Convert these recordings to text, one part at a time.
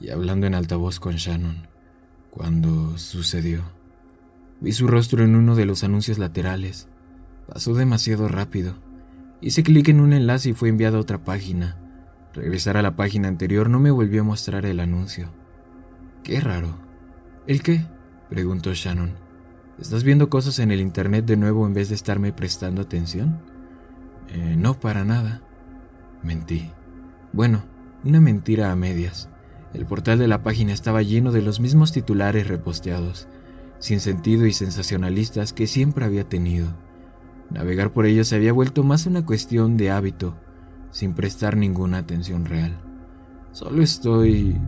y hablando en altavoz con Shannon cuando sucedió. Vi su rostro en uno de los anuncios laterales. Pasó demasiado rápido. Hice clic en un enlace y fue enviado a otra página. Regresar a la página anterior no me volvió a mostrar el anuncio. Qué raro. ¿El qué? preguntó Shannon. ¿Estás viendo cosas en el Internet de nuevo en vez de estarme prestando atención? Eh, no, para nada. Mentí. Bueno, una mentira a medias. El portal de la página estaba lleno de los mismos titulares reposteados, sin sentido y sensacionalistas que siempre había tenido. Navegar por ellos se había vuelto más una cuestión de hábito, sin prestar ninguna atención real. Solo estoy...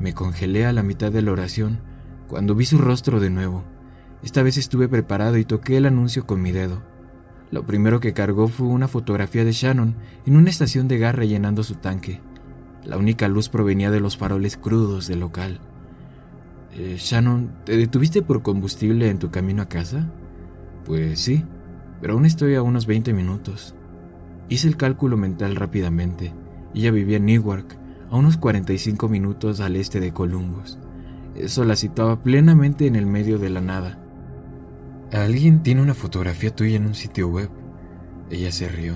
Me congelé a la mitad de la oración cuando vi su rostro de nuevo. Esta vez estuve preparado y toqué el anuncio con mi dedo. Lo primero que cargó fue una fotografía de Shannon en una estación de gas llenando su tanque. La única luz provenía de los faroles crudos del local. Eh, Shannon, ¿te detuviste por combustible en tu camino a casa? Pues sí, pero aún estoy a unos 20 minutos. Hice el cálculo mental rápidamente. Ella vivía en Newark, a unos 45 minutos al este de Columbus. Eso la situaba plenamente en el medio de la nada. Alguien tiene una fotografía tuya en un sitio web. Ella se rió.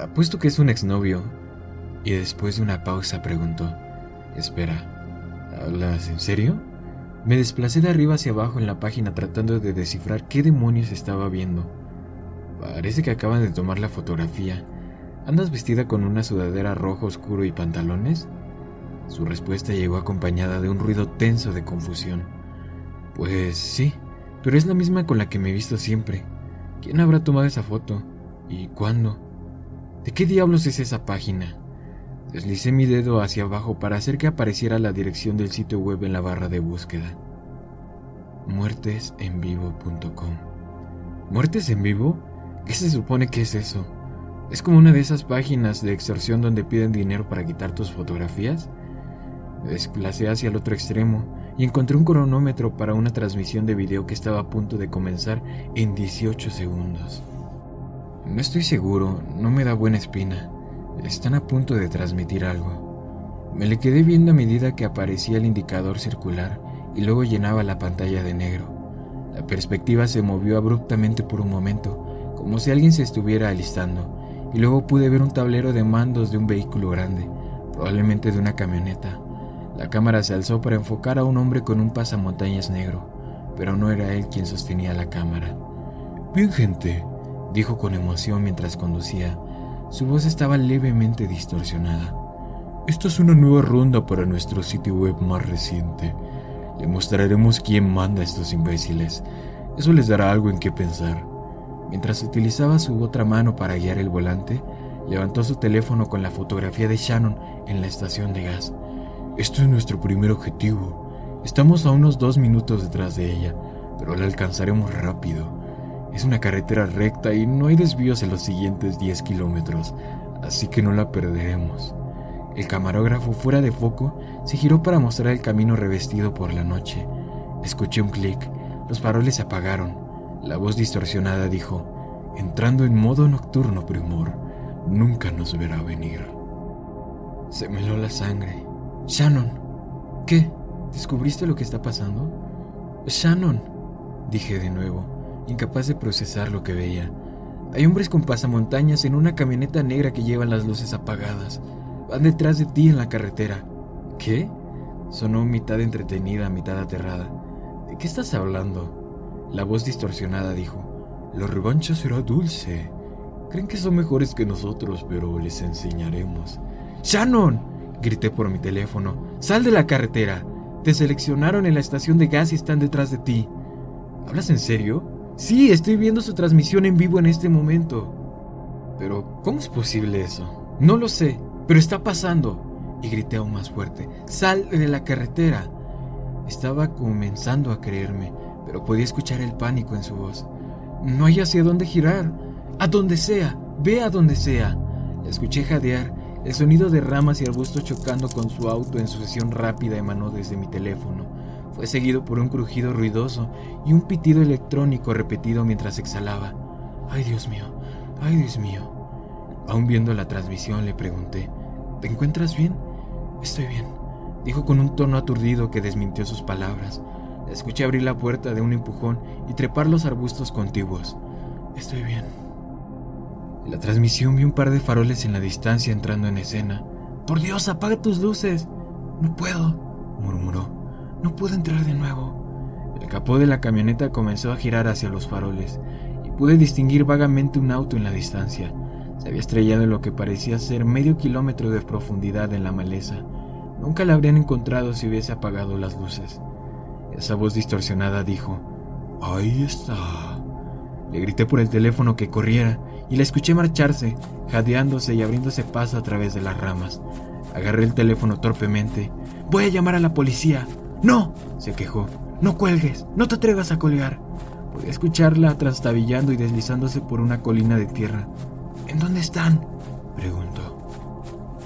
Apuesto que es un exnovio. Y después de una pausa preguntó, Espera, ¿hablas en serio? Me desplacé de arriba hacia abajo en la página tratando de descifrar qué demonios estaba viendo. Parece que acaban de tomar la fotografía. ¿Andas vestida con una sudadera rojo oscuro y pantalones? Su respuesta llegó acompañada de un ruido tenso de confusión. Pues sí, pero es la misma con la que me he visto siempre. ¿Quién habrá tomado esa foto? ¿Y cuándo? ¿De qué diablos es esa página? Deslicé mi dedo hacia abajo para hacer que apareciera la dirección del sitio web en la barra de búsqueda. muertesenvivo.com. ¿Muertes en vivo? ¿Qué se supone que es eso? ¿Es como una de esas páginas de extorsión donde piden dinero para quitar tus fotografías? Desplacé hacia el otro extremo y encontré un cronómetro para una transmisión de video que estaba a punto de comenzar en 18 segundos. No estoy seguro, no me da buena espina. Están a punto de transmitir algo. Me le quedé viendo a medida que aparecía el indicador circular y luego llenaba la pantalla de negro. La perspectiva se movió abruptamente por un momento, como si alguien se estuviera alistando, y luego pude ver un tablero de mandos de un vehículo grande, probablemente de una camioneta. La cámara se alzó para enfocar a un hombre con un pasamontañas negro, pero no era él quien sostenía la cámara. Bien, gente, dijo con emoción mientras conducía. Su voz estaba levemente distorsionada. Esta es una nueva ronda para nuestro sitio web más reciente. Le mostraremos quién manda a estos imbéciles. Eso les dará algo en qué pensar. Mientras utilizaba su otra mano para guiar el volante, levantó su teléfono con la fotografía de Shannon en la estación de gas. Esto es nuestro primer objetivo. Estamos a unos dos minutos detrás de ella, pero la alcanzaremos rápido. Es una carretera recta y no hay desvíos en los siguientes 10 kilómetros, así que no la perderemos. El camarógrafo fuera de foco se giró para mostrar el camino revestido por la noche. Escuché un clic, los faroles se apagaron. La voz distorsionada dijo, entrando en modo nocturno, primor, nunca nos verá venir. Se me la sangre. Shannon. ¿Qué? ¿Descubriste lo que está pasando? Shannon, dije de nuevo, incapaz de procesar lo que veía. Hay hombres con pasamontañas en una camioneta negra que llevan las luces apagadas. Van detrás de ti en la carretera. ¿Qué? Sonó mitad entretenida, mitad aterrada. ¿De qué estás hablando? La voz distorsionada dijo, La revancha será dulce. Creen que son mejores que nosotros, pero les enseñaremos. ¡Shannon! Grité por mi teléfono. ¡Sal de la carretera! Te seleccionaron en la estación de gas y están detrás de ti. ¿Hablas en serio? Sí, estoy viendo su transmisión en vivo en este momento. Pero, ¿cómo es posible eso? No lo sé, pero está pasando. Y grité aún más fuerte. ¡Sal de la carretera! Estaba comenzando a creerme, pero podía escuchar el pánico en su voz. No hay hacia dónde girar. A donde sea. Ve a donde sea. La escuché jadear. El sonido de ramas y arbustos chocando con su auto en sucesión rápida emanó desde mi teléfono. Fue seguido por un crujido ruidoso y un pitido electrónico repetido mientras exhalaba. ¡Ay, Dios mío! ¡Ay, Dios mío! Aún viendo la transmisión le pregunté, ¿te encuentras bien? Estoy bien, dijo con un tono aturdido que desmintió sus palabras. Escuché abrir la puerta de un empujón y trepar los arbustos contiguos. Estoy bien. En la transmisión vi un par de faroles en la distancia entrando en escena. Por Dios, apaga tus luces. No puedo, murmuró. No puedo entrar de nuevo. El capó de la camioneta comenzó a girar hacia los faroles y pude distinguir vagamente un auto en la distancia. Se había estrellado en lo que parecía ser medio kilómetro de profundidad en la maleza. Nunca la habrían encontrado si hubiese apagado las luces. Esa voz distorsionada dijo, Ahí está. Le grité por el teléfono que corriera y la escuché marcharse, jadeándose y abriéndose paso a través de las ramas. Agarré el teléfono torpemente. Voy a llamar a la policía. No, se quejó. No cuelgues, no te atrevas a colgar. Podía escucharla trastabillando y deslizándose por una colina de tierra. ¿En dónde están? preguntó.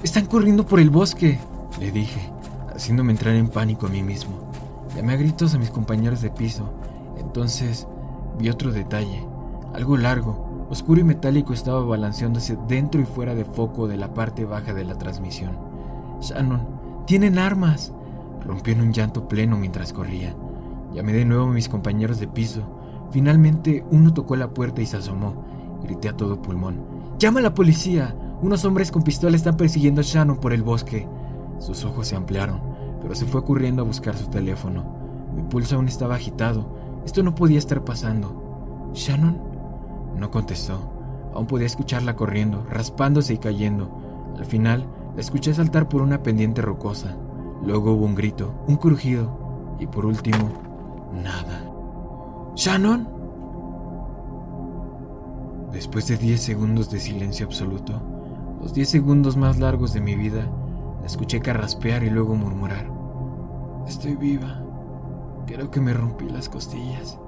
Están corriendo por el bosque, le dije, haciéndome entrar en pánico a mí mismo. Llamé a gritos a mis compañeros de piso. Entonces vi otro detalle. Algo largo, oscuro y metálico estaba balanceándose dentro y fuera de foco de la parte baja de la transmisión. Shannon, tienen armas. Rompió en un llanto pleno mientras corría. Llamé de nuevo a mis compañeros de piso. Finalmente uno tocó la puerta y se asomó. Grité a todo pulmón. Llama a la policía. Unos hombres con pistola están persiguiendo a Shannon por el bosque. Sus ojos se ampliaron, pero se fue corriendo a buscar su teléfono. Mi pulso aún estaba agitado. Esto no podía estar pasando. ¿Shannon? No contestó. Aún podía escucharla corriendo, raspándose y cayendo. Al final, la escuché saltar por una pendiente rocosa. Luego hubo un grito, un crujido y por último, nada. ¿Shannon? Después de 10 segundos de silencio absoluto, los 10 segundos más largos de mi vida, la escuché carraspear y luego murmurar. Estoy viva. Creo que me rompí las costillas.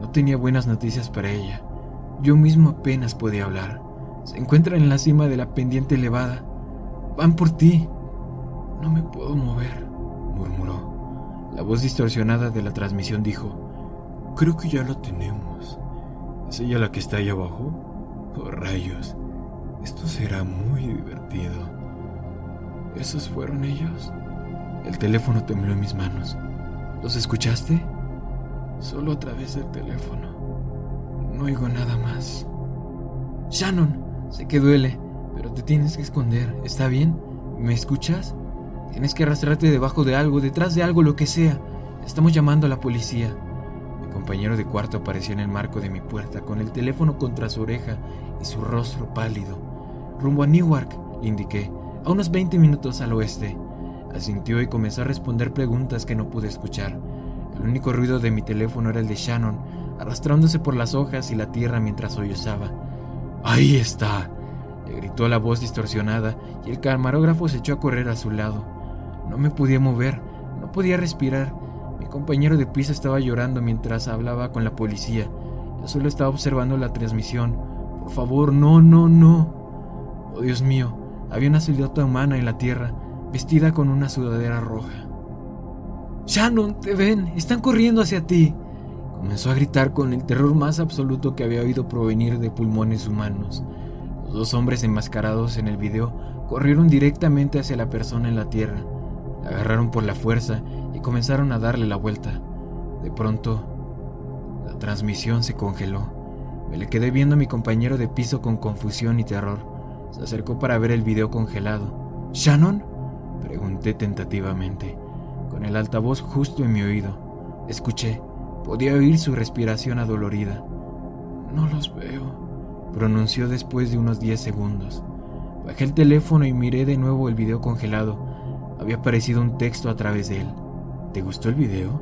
No tenía buenas noticias para ella. Yo mismo apenas podía hablar. Se encuentra en la cima de la pendiente elevada. Van por ti. No me puedo mover, murmuró. La voz distorsionada de la transmisión dijo, Creo que ya lo tenemos. ¿Es ella la que está ahí abajo? Oh, rayos. Esto será muy divertido. ¿Esos fueron ellos? El teléfono tembló en mis manos. ¿Los escuchaste? Solo a través del teléfono. No oigo nada más. Shannon, sé que duele, pero te tienes que esconder. ¿Está bien? ¿Me escuchas? Tienes que arrastrarte debajo de algo, detrás de algo, lo que sea. Estamos llamando a la policía compañero de cuarto apareció en el marco de mi puerta con el teléfono contra su oreja y su rostro pálido. Rumbo a Newark, le indiqué, a unos 20 minutos al oeste. Asintió y comenzó a responder preguntas que no pude escuchar. El único ruido de mi teléfono era el de Shannon, arrastrándose por las hojas y la tierra mientras sollozaba. ¡Ahí está! le gritó la voz distorsionada y el camarógrafo se echó a correr a su lado. No me podía mover, no podía respirar mi compañero de piso estaba llorando mientras hablaba con la policía. Yo solo estaba observando la transmisión. Por favor, no, no, no. Oh, Dios mío, había una silueta humana en la tierra, vestida con una sudadera roja. Shannon, te ven, están corriendo hacia ti. Comenzó a gritar con el terror más absoluto que había oído provenir de pulmones humanos. Los dos hombres enmascarados en el video corrieron directamente hacia la persona en la tierra. Agarraron por la fuerza y comenzaron a darle la vuelta. De pronto, la transmisión se congeló. Me le quedé viendo a mi compañero de piso con confusión y terror. Se acercó para ver el video congelado. ¿Shannon? Pregunté tentativamente, con el altavoz justo en mi oído. Escuché. Podía oír su respiración adolorida. No los veo, pronunció después de unos 10 segundos. Bajé el teléfono y miré de nuevo el video congelado. Había aparecido un texto a través de él. ¿Te gustó el video?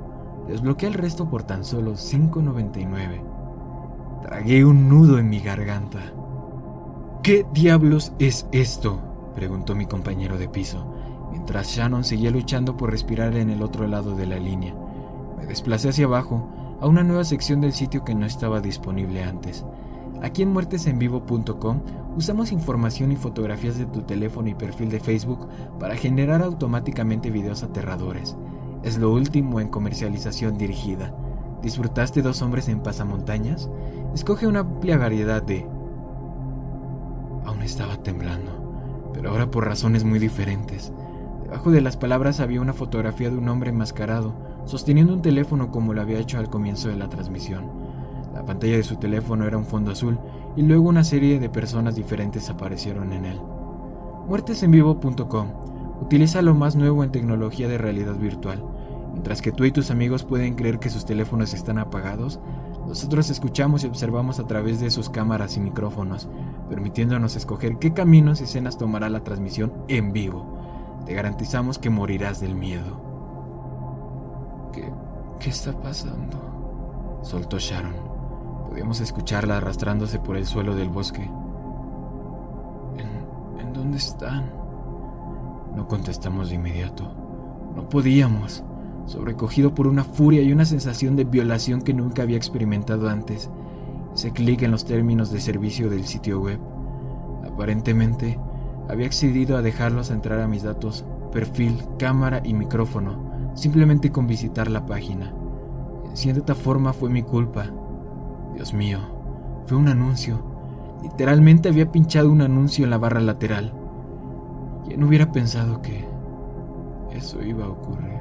Desbloqueé el resto por tan solo 5.99. Tragué un nudo en mi garganta. ¿Qué diablos es esto? preguntó mi compañero de piso, mientras Shannon seguía luchando por respirar en el otro lado de la línea. Me desplacé hacia abajo, a una nueva sección del sitio que no estaba disponible antes. Aquí en muertesenvivo.com usamos información y fotografías de tu teléfono y perfil de Facebook para generar automáticamente videos aterradores. Es lo último en comercialización dirigida. ¿Disfrutaste dos hombres en pasamontañas? Escoge una amplia variedad de... Aún estaba temblando, pero ahora por razones muy diferentes. Debajo de las palabras había una fotografía de un hombre enmascarado, sosteniendo un teléfono como lo había hecho al comienzo de la transmisión. La pantalla de su teléfono era un fondo azul y luego una serie de personas diferentes aparecieron en él. Muertesenvivo.com utiliza lo más nuevo en tecnología de realidad virtual. Mientras que tú y tus amigos pueden creer que sus teléfonos están apagados, nosotros escuchamos y observamos a través de sus cámaras y micrófonos, permitiéndonos escoger qué caminos y escenas tomará la transmisión en vivo. Te garantizamos que morirás del miedo. ¿Qué, está pasando? Soltó Sharon. Podíamos escucharla arrastrándose por el suelo del bosque. ¿En, ¿En dónde están? No contestamos de inmediato. No podíamos, sobrecogido por una furia y una sensación de violación que nunca había experimentado antes. Hice clic en los términos de servicio del sitio web. Aparentemente, había accedido a dejarlos entrar a mis datos, perfil, cámara y micrófono, simplemente con visitar la página. En cierta forma fue mi culpa, Dios mío, fue un anuncio. Literalmente había pinchado un anuncio en la barra lateral. ¿Quién hubiera pensado que eso iba a ocurrir?